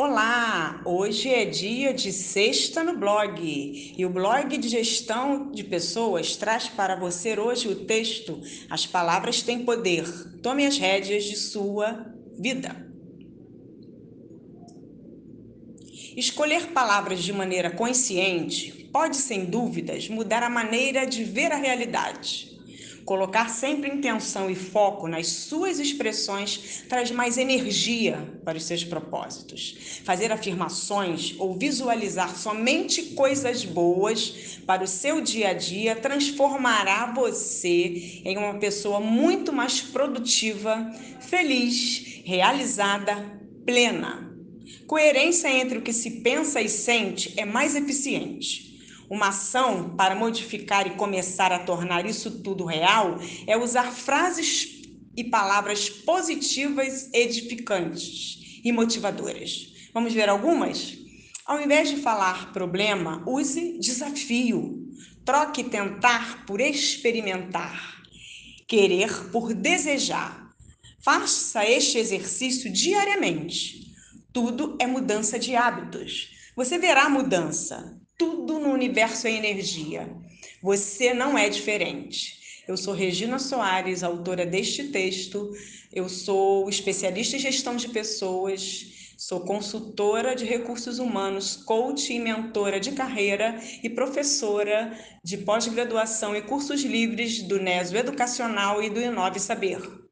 Olá! Hoje é dia de sexta no blog e o blog de gestão de pessoas traz para você hoje o texto As Palavras Têm Poder. Tome as rédeas de sua vida. Escolher palavras de maneira consciente pode, sem dúvidas, mudar a maneira de ver a realidade. Colocar sempre intenção e foco nas suas expressões traz mais energia para os seus propósitos. Fazer afirmações ou visualizar somente coisas boas para o seu dia a dia transformará você em uma pessoa muito mais produtiva, feliz, realizada, plena. Coerência entre o que se pensa e sente é mais eficiente. Uma ação para modificar e começar a tornar isso tudo real é usar frases e palavras positivas, edificantes e motivadoras. Vamos ver algumas? Ao invés de falar problema, use desafio. Troque tentar por experimentar. Querer por desejar. Faça este exercício diariamente. Tudo é mudança de hábitos. Você verá mudança. Tudo no universo é energia. Você não é diferente. Eu sou Regina Soares, autora deste texto. Eu sou especialista em gestão de pessoas, sou consultora de recursos humanos, coach e mentora de carreira e professora de pós-graduação e cursos livres do NESO Educacional e do Inove Saber.